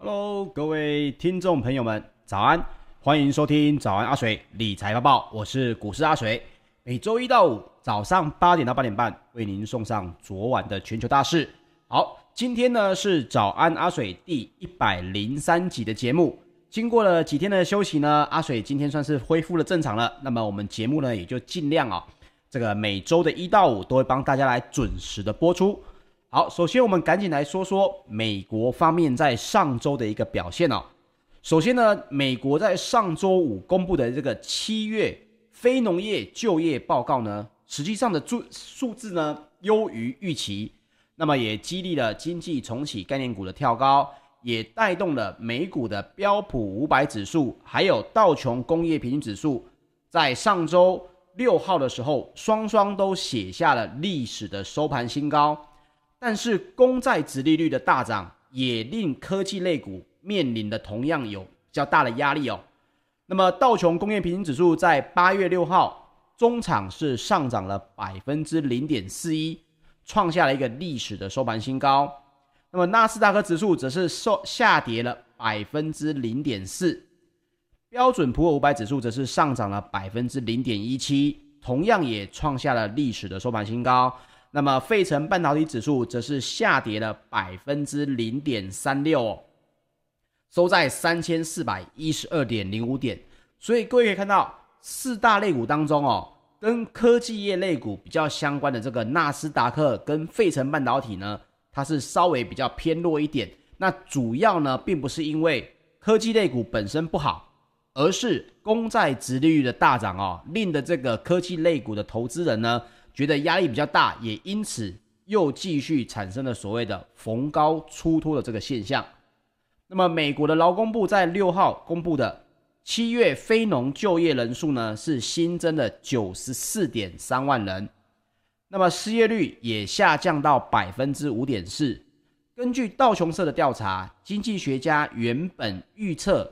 Hello，各位听众朋友们，早安！欢迎收听早安阿水理财报报，我是股市阿水。每周一到五早上八点到八点半，为您送上昨晚的全球大事。好，今天呢是早安阿水第一百零三集的节目。经过了几天的休息呢，阿水今天算是恢复了正常了。那么我们节目呢也就尽量啊、这个每周的一到五都会帮大家来准时的播出。好，首先我们赶紧来说说美国方面在上周的一个表现哦。首先呢，美国在上周五公布的这个七月非农业就业报告呢，实际上的数数字呢优于预期，那么也激励了经济重启概念股的跳高，也带动了美股的标普五百指数，还有道琼工业平均指数，在上周六号的时候，双双都写下了历史的收盘新高。但是公债殖利率的大涨，也令科技类股面临的同样有较大的压力哦。那么道琼工业平均指数在八月六号中场是上涨了百分之零点四一，创下了一个历史的收盘新高。那么纳斯达克指数则是受下跌了百分之零点四，标准普尔五百指数则是上涨了百分之零点一七，同样也创下了历史的收盘新高。那么，费城半导体指数则是下跌了百分之零点三六哦，收在三千四百一十二点零五点。所以各位可以看到，四大类股当中哦，跟科技业类股比较相关的这个纳斯达克跟费城半导体呢，它是稍微比较偏弱一点。那主要呢，并不是因为科技类股本身不好，而是公债殖利率的大涨哦，令的这个科技类股的投资人呢。觉得压力比较大，也因此又继续产生了所谓的逢高出脱的这个现象。那么，美国的劳工部在六号公布的七月非农就业人数呢，是新增了九十四点三万人。那么失业率也下降到百分之五点四。根据道琼社的调查，经济学家原本预测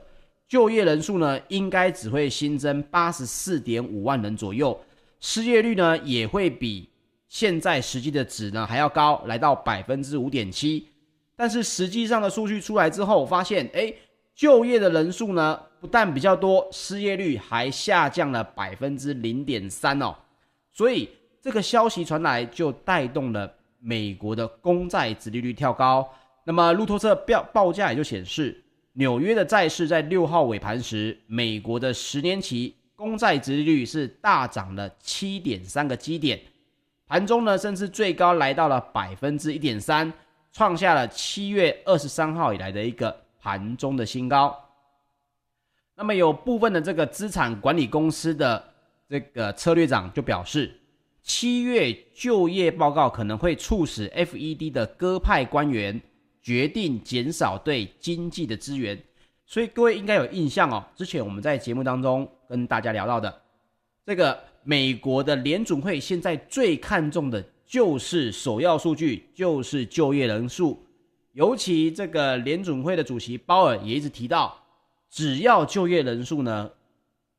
就业人数呢，应该只会新增八十四点五万人左右。失业率呢也会比现在实际的值呢还要高，来到百分之五点七。但是实际上的数据出来之后，发现哎，就业的人数呢不但比较多，失业率还下降了百分之零点三哦。所以这个消息传来，就带动了美国的公债殖利率跳高。那么路透社报报价也就显示，纽约的债市在六号尾盘时，美国的十年期。公债殖利率是大涨了七点三个基点，盘中呢甚至最高来到了百分之一点三，创下了七月二十三号以来的一个盘中的新高。那么有部分的这个资产管理公司的这个策略长就表示，七月就业报告可能会促使 FED 的鸽派官员决定减少对经济的支援。所以各位应该有印象哦，之前我们在节目当中跟大家聊到的，这个美国的联准会现在最看重的就是首要数据，就是就业人数。尤其这个联准会的主席鲍尔也一直提到，只要就业人数呢，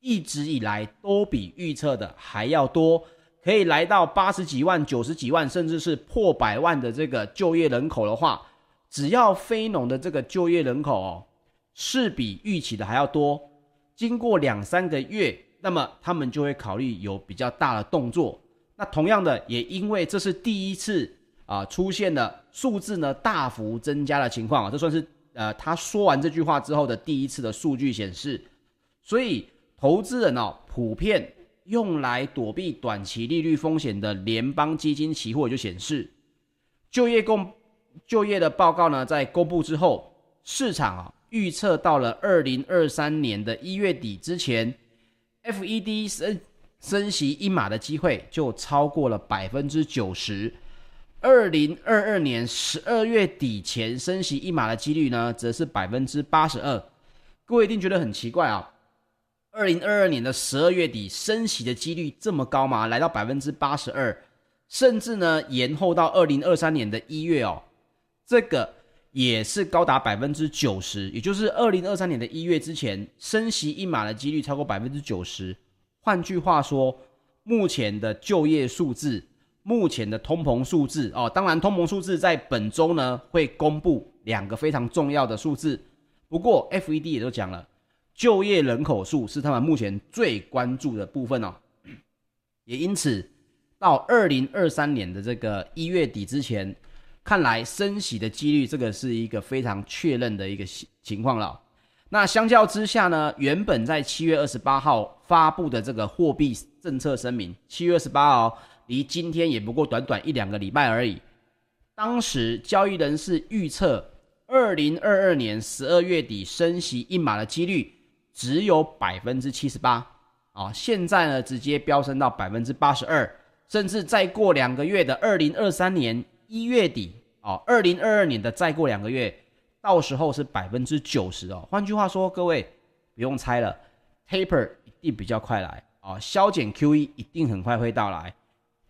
一直以来都比预测的还要多，可以来到八十几万、九十几万，甚至是破百万的这个就业人口的话，只要非农的这个就业人口哦。是比预期的还要多。经过两三个月，那么他们就会考虑有比较大的动作。那同样的，也因为这是第一次啊出现了数字呢大幅增加的情况啊，这算是呃他说完这句话之后的第一次的数据显示。所以投资人哦普遍用来躲避短期利率风险的联邦基金期货就显示，就业公就业的报告呢在公布之后，市场啊。预测到了二零二三年的一月底之前，FED 升升息一码的机会就超过了百分之九十。二零二二年十二月底前升息一码的几率呢，则是百分之八十二。各位一定觉得很奇怪啊，二零二二年的十二月底升息的几率这么高吗？来到百分之八十二，甚至呢延后到二零二三年的一月哦，这个。也是高达百分之九十，也就是二零二三年的一月之前升息一码的几率超过百分之九十。换句话说，目前的就业数字、目前的通膨数字哦，当然通膨数字在本周呢会公布两个非常重要的数字，不过 FED 也都讲了，就业人口数是他们目前最关注的部分哦。也因此，到二零二三年的这个一月底之前，看来升息的几率，这个是一个非常确认的一个情况了。那相较之下呢，原本在七月二十八号发布的这个货币政策声明，七月二十八号离今天也不过短短一两个礼拜而已。当时交易人士预测，二零二二年十二月底升息一码的几率只有百分之七十八。啊，现在呢，直接飙升到百分之八十二，甚至再过两个月的二零二三年一月底，哦，二零二二年的再过两个月，到时候是百分之九十哦。换句话说，各位不用猜了，taper 一定比较快来啊，削减 QE 一定很快会到来，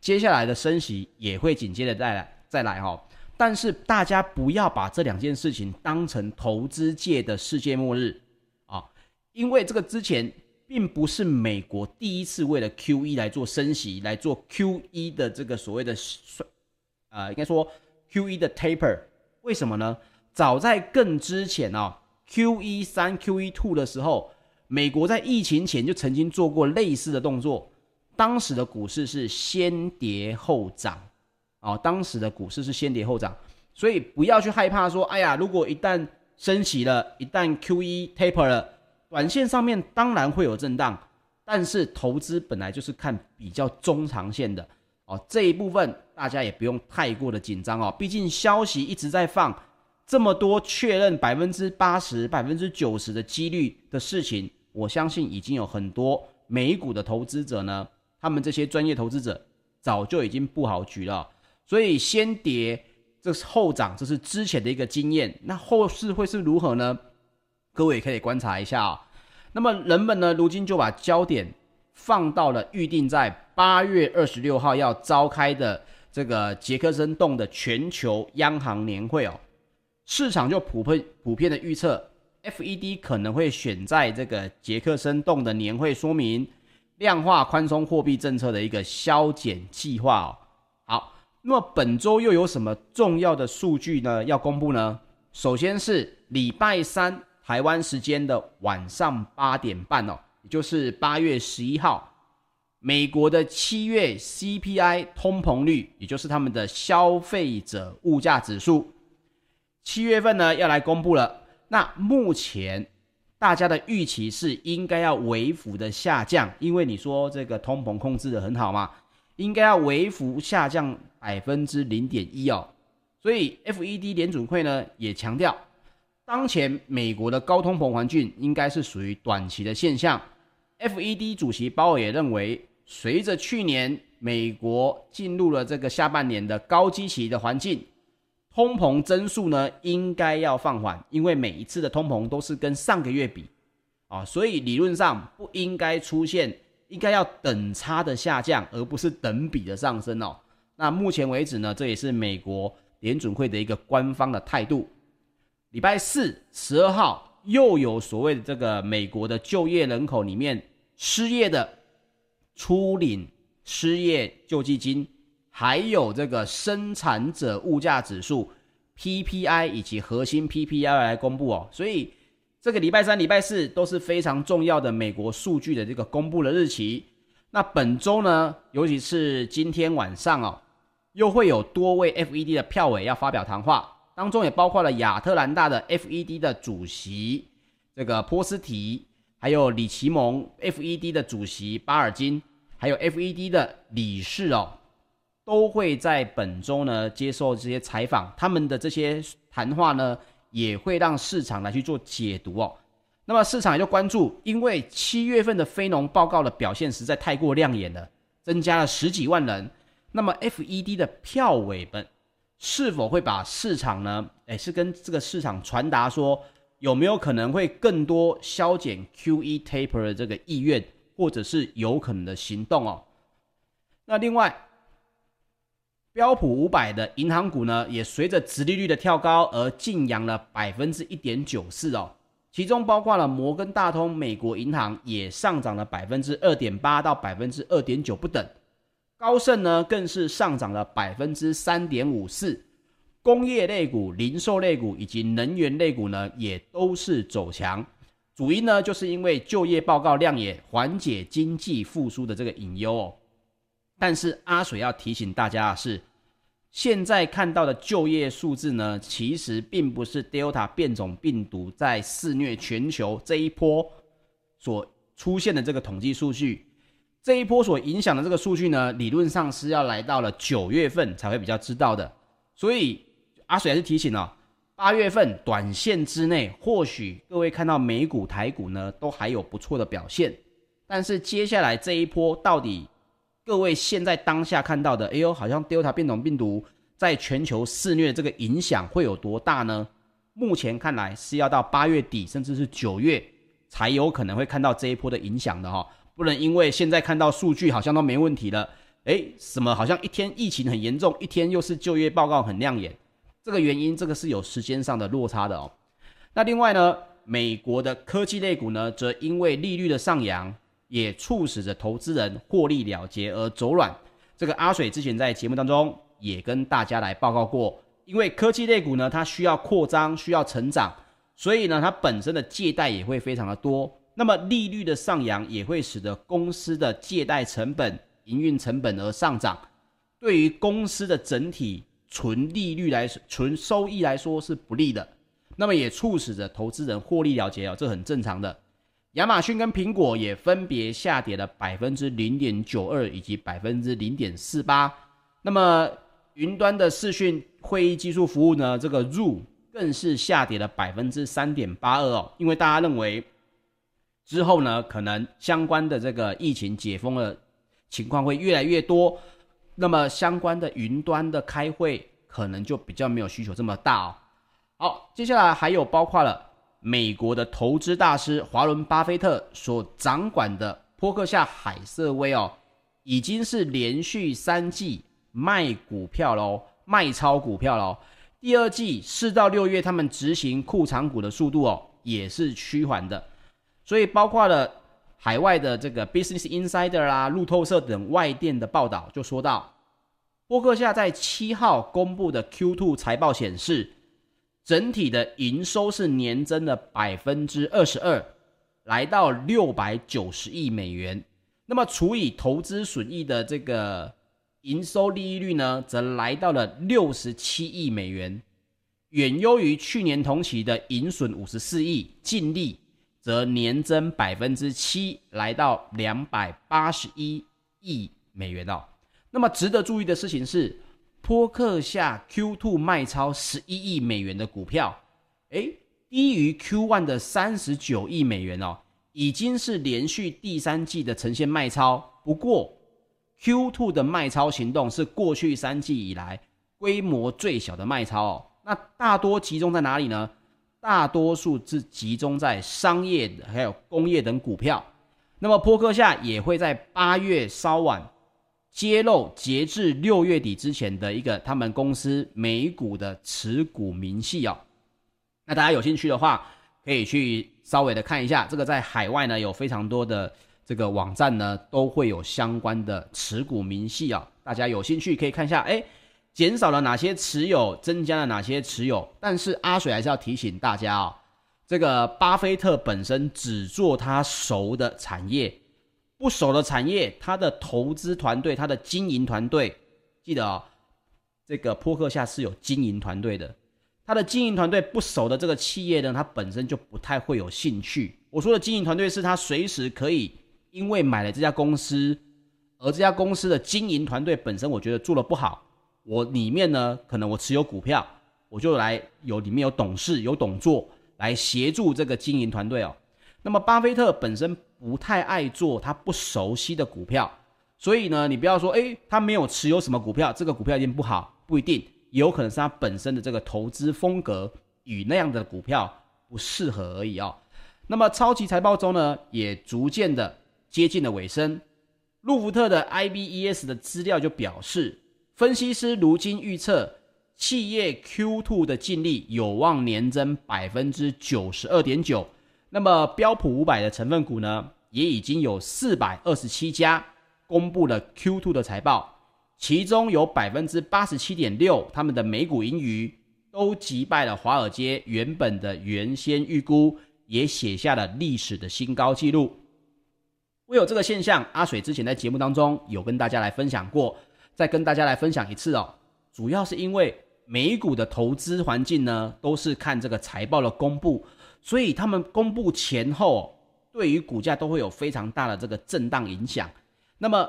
接下来的升息也会紧接着再来再来哈。但是大家不要把这两件事情当成投资界的世界末日啊，因为这个之前。并不是美国第一次为了 QE 来做升息，来做 QE 的这个所谓的，呃，应该说 QE 的 taper。为什么呢？早在更之前哦，QE 三、QE two 的时候，美国在疫情前就曾经做过类似的动作。当时的股市是先跌后涨，哦，当时的股市是先跌后涨，所以不要去害怕说，哎呀，如果一旦升息了，一旦 QE taper 了。短线上面当然会有震荡，但是投资本来就是看比较中长线的哦。这一部分大家也不用太过的紧张哦，毕竟消息一直在放，这么多确认百分之八十、百分之九十的几率的事情，我相信已经有很多美股的投资者呢，他们这些专业投资者早就已经布好局了。所以先跌，这是后涨，这是之前的一个经验。那后市会是如何呢？各位可以观察一下啊、那么人们呢，如今就把焦点放到了预定在八月二十六号要召开的这个杰克森洞的全球央行年会哦，市场就普遍普遍的预测，FED 可能会选在这个杰克森洞的年会说明量化宽松货币政策的一个削减计划哦。好，那么本周又有什么重要的数据呢要公布呢？首先是礼拜三。台湾时间的晚上八点半哦，也就是八月十一号，美国的七月 CPI 通膨率，也就是他们的消费者物价指数，七月份呢要来公布了。那目前大家的预期是应该要微幅的下降，因为你说这个通膨控制得很好嘛，应该要微幅下降百分之零点一哦。所以 FED 联准会呢也强调。当前美国的高通膨环境应该是属于短期的现象。FED 主席鲍尔也认为，随着去年美国进入了这个下半年的高基期的环境，通膨增速呢应该要放缓，因为每一次的通膨都是跟上个月比啊，所以理论上不应该出现，应该要等差的下降，而不是等比的上升哦。那目前为止呢，这也是美国联准会的一个官方的态度。礼拜四十二号又有所谓的这个美国的就业人口里面失业的初领失业救济金，还有这个生产者物价指数 PPI 以及核心 PPI 来公布哦，所以这个礼拜三、礼拜四都是非常重要的美国数据的这个公布的日期。那本周呢，尤其是今天晚上哦，又会有多位 FED 的票委要发表谈话。当中也包括了亚特兰大的 FED 的主席这个波斯提，还有里奇蒙 FED 的主席巴尔金，还有 FED 的理事哦，都会在本周呢接受这些采访。他们的这些谈话呢，也会让市场来去做解读哦。那么市场也就关注，因为七月份的非农报告的表现实在太过亮眼了，增加了十几万人。那么 FED 的票委本。是否会把市场呢？诶，是跟这个市场传达说，有没有可能会更多削减 QE taper 的这个意愿，或者是有可能的行动哦？那另外，标普五百的银行股呢，也随着直利率的跳高而劲扬了百分之一点九四哦，其中包括了摩根大通美国银行也上涨了百分之二点八到百分之二点九不等。高盛呢，更是上涨了百分之三点五四，工业类股、零售类股以及能源类股呢，也都是走强。主因呢，就是因为就业报告亮眼，缓解经济复苏的这个隐忧哦。但是阿水要提醒大家的是，现在看到的就业数字呢，其实并不是 Delta 变种病毒在肆虐全球这一波所出现的这个统计数据。这一波所影响的这个数据呢，理论上是要来到了九月份才会比较知道的。所以阿水还是提醒哦。八月份短线之内，或许各位看到美股、台股呢都还有不错的表现，但是接下来这一波到底各位现在当下看到的，哎呦，好像 Delta 变种病毒在全球肆虐这个影响会有多大呢？目前看来是要到八月底，甚至是九月才有可能会看到这一波的影响的哈，不能因为现在看到数据好像都没问题了，哎，什么好像一天疫情很严重，一天又是就业报告很亮眼。这个原因，这个是有时间上的落差的哦。那另外呢，美国的科技类股呢，则因为利率的上扬，也促使着投资人获利了结而走软。这个阿水之前在节目当中也跟大家来报告过，因为科技类股呢，它需要扩张，需要成长，所以呢，它本身的借贷也会非常的多。那么利率的上扬也会使得公司的借贷成本、营运成本而上涨，对于公司的整体。纯利率来说，纯收益来说是不利的，那么也促使着投资人获利了结哦，这很正常的。亚马逊跟苹果也分别下跌了百分之零点九二以及百分之零点四八。那么云端的视讯会议技术服务呢，这个 Zoom 更是下跌了百分之三点八二哦，因为大家认为之后呢，可能相关的这个疫情解封的情况会越来越多。那么相关的云端的开会可能就比较没有需求这么大哦。好，接下来还有包括了美国的投资大师华伦巴菲特所掌管的波克夏海瑟威哦，已经是连续三季卖股票喽，卖超股票喽。第二季四到六月他们执行库藏股的速度哦，也是趋缓的，所以包括了。海外的这个 Business Insider 啦、路透社等外电的报道就说到，波克夏在七号公布的 Q2 财报显示，整体的营收是年增了百分之二十二，来到六百九十亿美元。那么除以投资损益的这个营收利率呢，则来到了六十七亿美元，远优于去年同期的盈损五十四亿，净利。则年增百分之七，来到两百八十一亿美元哦。那么值得注意的事情是，波克下 Q2 卖超十一亿美元的股票，诶，低于 Q1 的三十九亿美元哦，已经是连续第三季的呈现卖超。不过，Q2 的卖超行动是过去三季以来规模最小的卖超哦。那大多集中在哪里呢？大多数是集中在商业还有工业等股票，那么波克夏也会在八月稍晚揭露截至六月底之前的一个他们公司美股的持股明细哦。那大家有兴趣的话，可以去稍微的看一下，这个在海外呢有非常多的这个网站呢都会有相关的持股明细啊，大家有兴趣可以看一下，哎。减少了哪些持有，增加了哪些持有？但是阿水还是要提醒大家哦，这个巴菲特本身只做他熟的产业，不熟的产业，他的投资团队、他的经营团队，记得哦，这个波克夏是有经营团队的，他的经营团队不熟的这个企业呢，他本身就不太会有兴趣。我说的经营团队是他随时可以因为买了这家公司，而这家公司的经营团队本身，我觉得做得不好。我里面呢，可能我持有股票，我就来有里面有董事有董座来协助这个经营团队哦。那么巴菲特本身不太爱做他不熟悉的股票，所以呢，你不要说诶，他没有持有什么股票，这个股票一定不好，不一定，有可能是他本身的这个投资风格与那样的股票不适合而已哦。那么超级财报周呢，也逐渐的接近了尾声。路孚特的 IBES 的资料就表示。分析师如今预测，企业 Q2 的净利有望年增百分之九十二点九。那么标普五百的成分股呢，也已经有四百二十七家公布了 Q2 的财报，其中有百分之八十七点六，他们的每股盈余都击败了华尔街原本的原先预估，也写下了历史的新高纪录。唯有这个现象，阿水之前在节目当中有跟大家来分享过，再跟大家来分享一次哦。主要是因为美股的投资环境呢，都是看这个财报的公布，所以他们公布前后，对于股价都会有非常大的这个震荡影响。那么，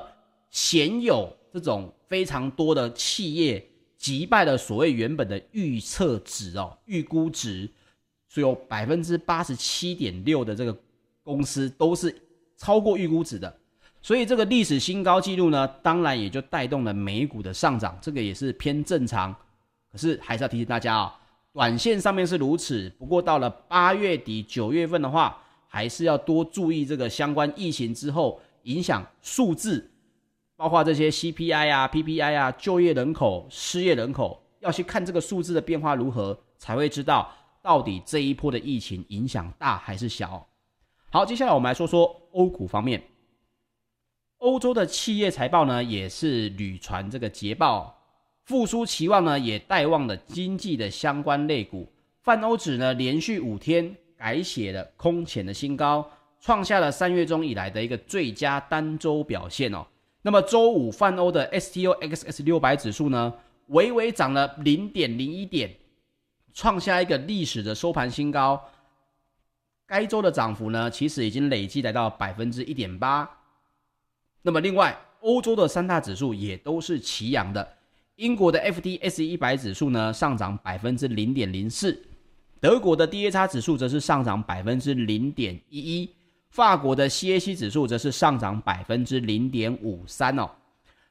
鲜有这种非常多的企业击败了所谓原本的预测值哦，预估值，所有百分之八十七点六的这个公司都是。超过预估值的，所以这个历史新高纪录呢，当然也就带动了美股的上涨，这个也是偏正常。可是还是要提醒大家啊、哦，短线上面是如此，不过到了八月底九月份的话，还是要多注意这个相关疫情之后影响数字，包括这些 CPI 啊、PPI 啊、就业人口、失业人口，要去看这个数字的变化如何，才会知道到底这一波的疫情影响大还是小。好，接下来我们来说说欧股方面。欧洲的企业财报呢，也是屡传这个捷报，复苏期望呢，也带旺了经济的相关类股。泛欧指呢，连续五天改写了空前的新高，创下了三月中以来的一个最佳单周表现哦。那么周五泛欧的 STOXX 六百指数呢，微微涨了零点零一点，创下一个历史的收盘新高。该周的涨幅呢，其实已经累计来到百分之一点八。那么另外，欧洲的三大指数也都是齐扬的。英国的 FTSE 一百指数呢，上涨百分之零点零四；德国的 DAX 指数则是上涨百分之零点一一；法国的 CAC 指数则是上涨百分之零点五三哦。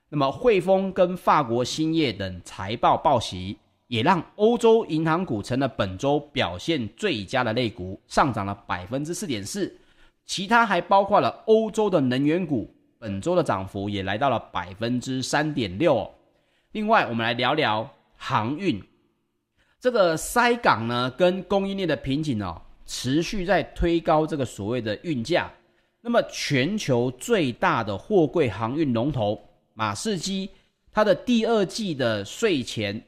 那么汇丰跟法国兴业等财报报喜。也让欧洲银行股成了本周表现最佳的类股，上涨了百分之四点四。其他还包括了欧洲的能源股，本周的涨幅也来到了百分之三点六。另外，我们来聊聊航运。这个塞港呢，跟供应链的瓶颈哦，持续在推高这个所谓的运价。那么，全球最大的货柜航运龙头马士基，它的第二季的税前。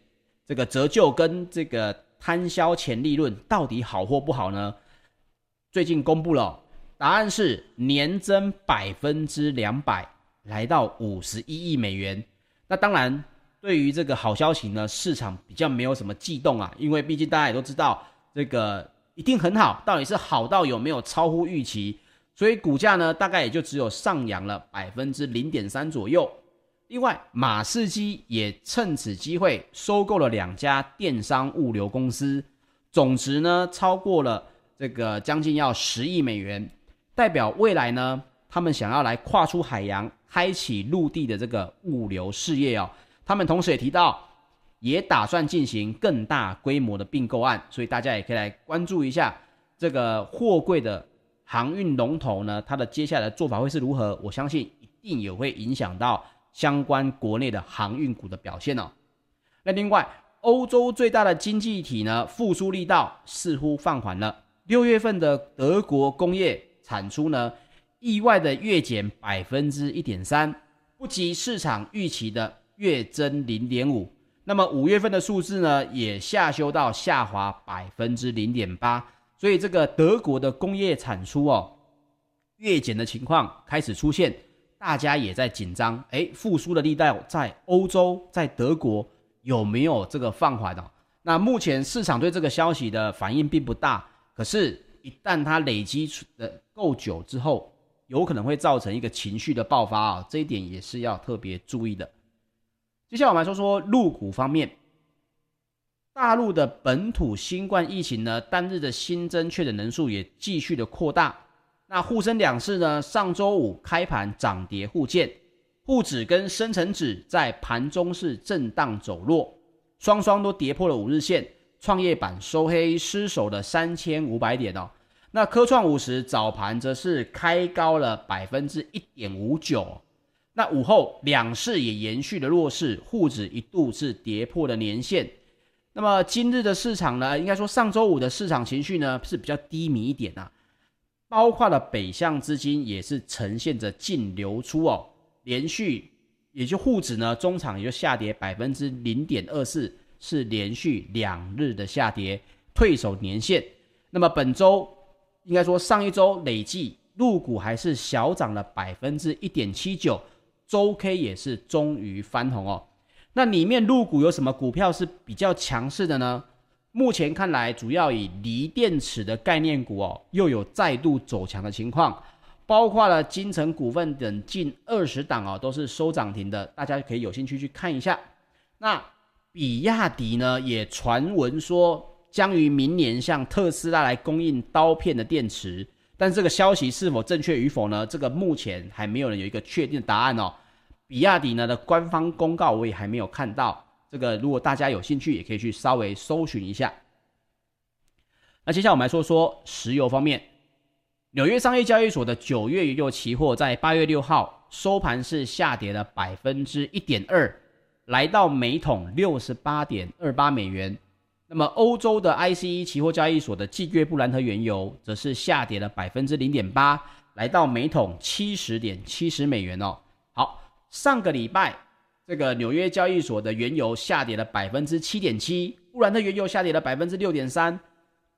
这个折旧跟这个摊销前利润到底好或不好呢？最近公布了，答案是年增百分之两百，来到五十一亿美元。那当然，对于这个好消息呢，市场比较没有什么悸动啊，因为毕竟大家也都知道，这个一定很好，到底是好到有没有超乎预期？所以股价呢，大概也就只有上扬了百分之零点三左右。另外，马士基也趁此机会收购了两家电商物流公司，总值呢超过了这个将近要十亿美元，代表未来呢他们想要来跨出海洋，开启陆地的这个物流事业哦。他们同时也提到，也打算进行更大规模的并购案，所以大家也可以来关注一下这个货柜的航运龙头呢，它的接下来做法会是如何？我相信一定也会影响到。相关国内的航运股的表现哦，那另外，欧洲最大的经济体呢，复苏力道似乎放缓了。六月份的德国工业产出呢，意外的月减百分之一点三，不及市场预期的月增零点五。那么五月份的数字呢，也下修到下滑百分之零点八。所以这个德国的工业产出哦，月减的情况开始出现。大家也在紧张，哎，复苏的力道在欧洲，在德国有没有这个放缓呢？那目前市场对这个消息的反应并不大，可是，一旦它累积的够久之后，有可能会造成一个情绪的爆发啊，这一点也是要特别注意的。接下来我们来说说入股方面，大陆的本土新冠疫情呢，单日的新增确诊人数也继续的扩大。那沪深两市呢，上周五开盘涨跌互见，沪指跟深成指在盘中是震荡走弱，双双都跌破了五日线，创业板收黑失守了三千五百点哦。那科创五十早盘则是开高了百分之一点五九，那午后两市也延续了弱势，沪指一度是跌破了年线。那么今日的市场呢，应该说上周五的市场情绪呢是比较低迷一点啊。包括了北向资金也是呈现着净流出哦，连续也就沪指呢，中场也就下跌百分之零点二四，是连续两日的下跌，退守年线。那么本周应该说上一周累计入股还是小涨了百分之一点七九，周 K 也是终于翻红哦。那里面入股有什么股票是比较强势的呢？目前看来，主要以锂电池的概念股哦，又有再度走强的情况，包括了金城股份等近二十档哦，都是收涨停的，大家可以有兴趣去看一下。那比亚迪呢，也传闻说将于明年向特斯拉来供应刀片的电池，但这个消息是否正确与否呢？这个目前还没有人有一个确定的答案哦。比亚迪呢的官方公告我也还没有看到。这个如果大家有兴趣，也可以去稍微搜寻一下。那接下来我们来说说石油方面，纽约商业交易所的九月原油期货在八月六号收盘是下跌了百分之一点二，来到每桶六十八点二八美元。那么欧洲的 ICE 期货交易所的季月布兰特原油则是下跌了百分之零点八，来到每桶七十点七十美元哦。好，上个礼拜。这个纽约交易所的原油下跌了百分之七点七，布兰特原油下跌了百分之六点三，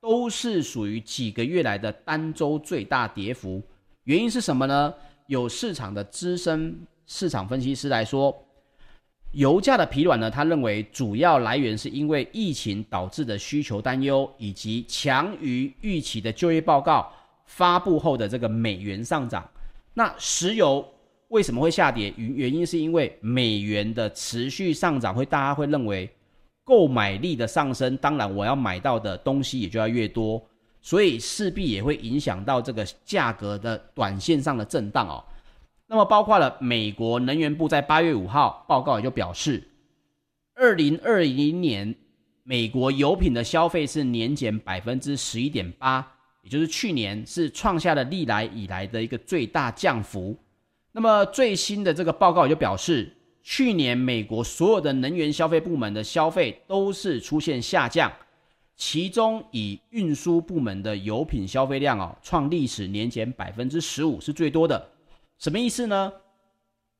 都是属于几个月来的单周最大跌幅。原因是什么呢？有市场的资深市场分析师来说，油价的疲软呢，他认为主要来源是因为疫情导致的需求担忧，以及强于预期的就业报告发布后的这个美元上涨。那石油。为什么会下跌？原原因是因为美元的持续上涨，会大家会认为购买力的上升，当然我要买到的东西也就要越多，所以势必也会影响到这个价格的短线上的震荡哦。那么包括了美国能源部在八月五号报告也就表示，二零二零年美国油品的消费是年减百分之十一点八，也就是去年是创下了历来以来的一个最大降幅。那么最新的这个报告也就表示，去年美国所有的能源消费部门的消费都是出现下降，其中以运输部门的油品消费量哦，创历史年减百分之十五是最多的。什么意思呢？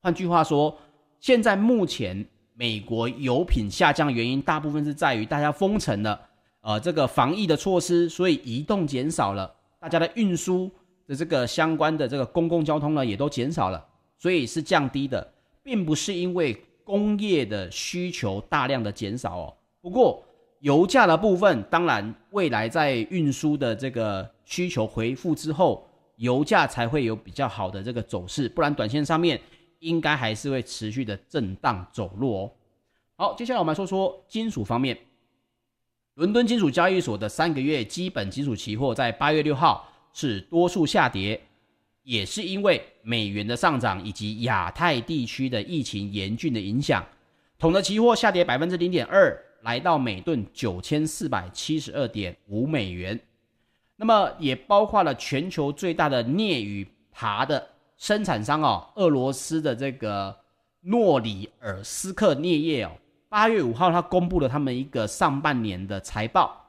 换句话说，现在目前美国油品下降原因，大部分是在于大家封城了，呃，这个防疫的措施，所以移动减少了，大家的运输。的这个相关的这个公共交通呢，也都减少了，所以是降低的，并不是因为工业的需求大量的减少哦。不过油价的部分，当然未来在运输的这个需求恢复之后，油价才会有比较好的这个走势，不然短线上面应该还是会持续的震荡走弱哦。好，接下来我们来说说金属方面，伦敦金属交易所的三个月基本金属期货在八月六号。是多数下跌，也是因为美元的上涨以及亚太地区的疫情严峻的影响。铜的期货下跌百分之零点二，来到每吨九千四百七十二点五美元。那么也包括了全球最大的镍与鈀的生产商哦，俄罗斯的这个诺里尔斯克镍业哦，八月五号他公布了他们一个上半年的财报。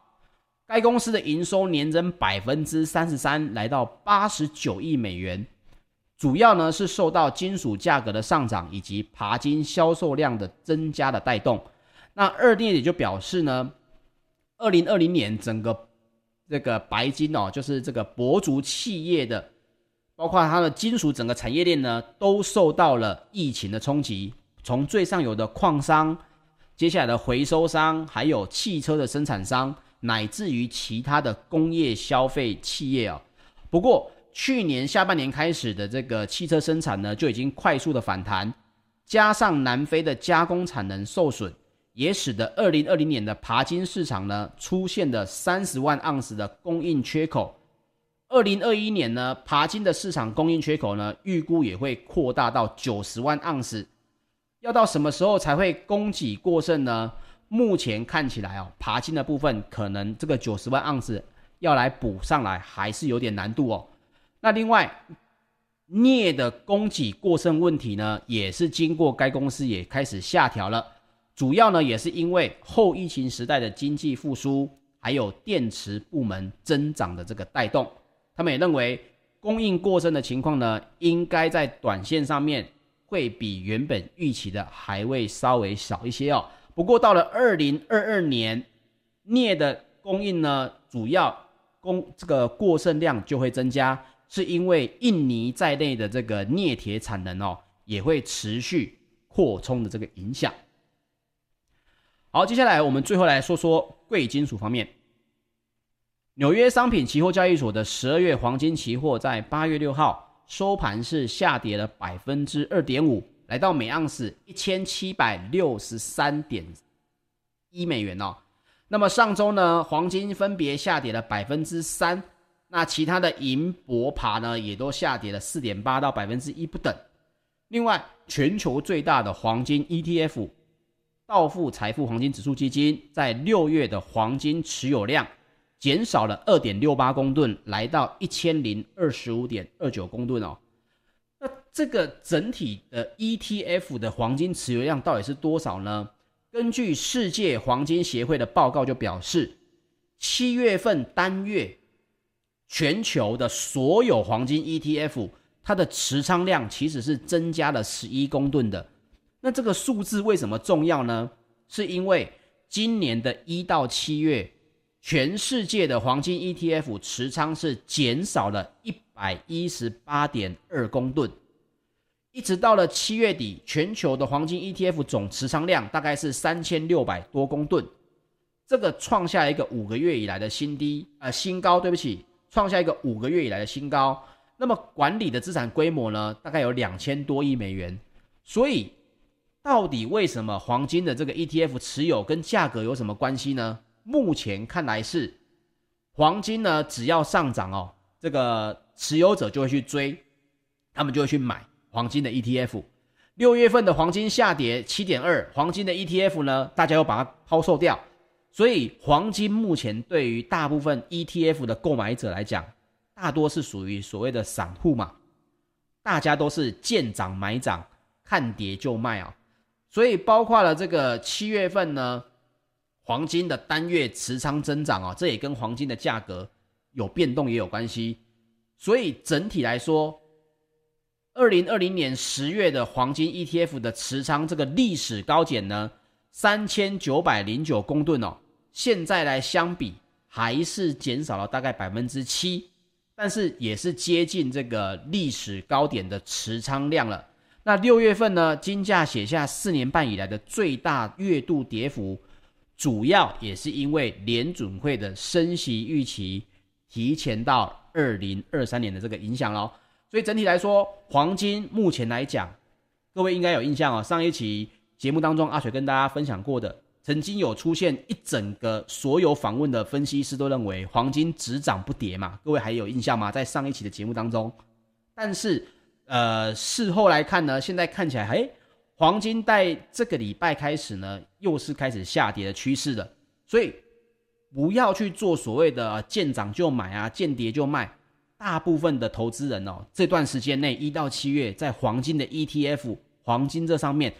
该公司的营收年增百分之三十三，来到八十九亿美元，主要呢是受到金属价格的上涨以及鈀金销售量的增加的带动。那二电也就表示呢，二零二零年整个这个白金哦，就是这个铂族企业的，包括它的金属整个产业链呢，都受到了疫情的冲击。从最上游的矿商，接下来的回收商，还有汽车的生产商。乃至于其他的工业消费企业啊，不过去年下半年开始的这个汽车生产呢，就已经快速的反弹，加上南非的加工产能受损，也使得二零二零年的鈀金市场呢出现了三十万盎司的供应缺口。二零二一年呢，鈀金的市场供应缺口呢，预估也会扩大到九十万盎司。要到什么时候才会供给过剩呢？目前看起来哦，爬金的部分可能这个九十万盎司要来补上来还是有点难度哦。那另外，镍的供给过剩问题呢，也是经过该公司也开始下调了。主要呢也是因为后疫情时代的经济复苏，还有电池部门增长的这个带动，他们也认为供应过剩的情况呢，应该在短线上面会比原本预期的还会稍微少一些哦。不过到了二零二二年，镍的供应呢，主要供这个过剩量就会增加，是因为印尼在内的这个镍铁产能哦，也会持续扩充的这个影响。好，接下来我们最后来说说贵金属方面。纽约商品期货交易所的十二月黄金期货在八月六号收盘是下跌了百分之二点五，来到每盎司一千七百六十三点一美元哦。那么上周呢，黄金分别下跌了百分之三，那其他的银、铂、鈀呢也都下跌了四点八到百分之一不等。另外，全球最大的黄金 ETF。道富财富黄金指数基金在六月的黄金持有量减少了二点六八公吨，来到一千零二十五点二九公吨哦。那这个整体的 ETF 的黄金持有量到底是多少呢？根据世界黄金协会的报告就表示，七月份单月全球的所有黄金 ETF 它的持仓量其实是增加了十一公吨的。那这个数字为什么重要呢？是因为今年的一到七月，全世界的黄金 ETF 持仓是减少了一百一十八点二公吨，一直到了七月底，全球的黄金 ETF 总持仓量大概是三千六百多公吨，这个创下一个五个月以来的新低，呃，新高，对不起，创下一个五个月以来的新高。那么管理的资产规模呢，大概有两千多亿美元，所以。到底为什么黄金的这个 ETF 持有跟价格有什么关系呢？目前看来是黄金呢，只要上涨哦，这个持有者就会去追，他们就会去买黄金的 ETF。六月份的黄金下跌七点二，黄金的 ETF 呢，大家又把它抛售掉，所以黄金目前对于大部分 ETF 的购买者来讲，大多是属于所谓的散户嘛，大家都是见涨买涨，看跌就卖啊。所以包括了这个七月份呢，黄金的单月持仓增长啊，这也跟黄金的价格有变动也有关系。所以整体来说，二零二零年十月的黄金 ETF 的持仓这个历史高点呢，三千九百零九公吨哦，现在来相比还是减少了大概百分之七，但是也是接近这个历史高点的持仓量了。那六月份呢，金价写下四年半以来的最大月度跌幅，主要也是因为联准会的升息预期提前到二零二三年的这个影响咯。所以整体来说，黄金目前来讲，各位应该有印象哦。上一期节目当中，阿水跟大家分享过的，曾经有出现一整个所有访问的分析师都认为黄金只涨不跌嘛，各位还有印象吗？在上一期的节目当中，但是。呃，事后来看呢，现在看起来，哎，黄金在这个礼拜开始呢，又是开始下跌的趋势了。所以不要去做所谓的见涨就买啊，见跌就卖。大部分的投资人哦，这段时间内一到七月，在黄金的 ETF、黄金这上面，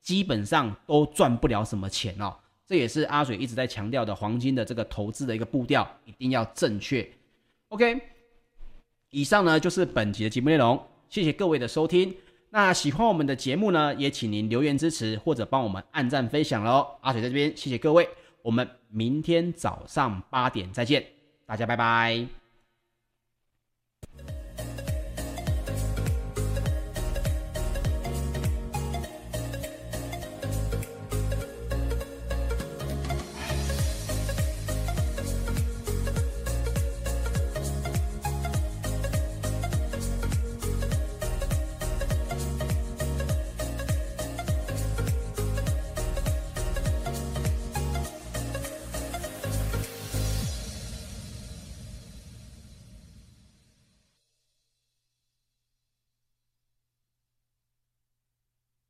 基本上都赚不了什么钱哦。这也是阿水一直在强调的，黄金的这个投资的一个步调一定要正确。OK，以上呢就是本集的节目内容。谢谢各位的收听。那喜欢我们的节目呢，也请您留言支持或者帮我们按赞分享喽。阿水在这边，谢谢各位。我们明天早上八点再见，大家拜拜。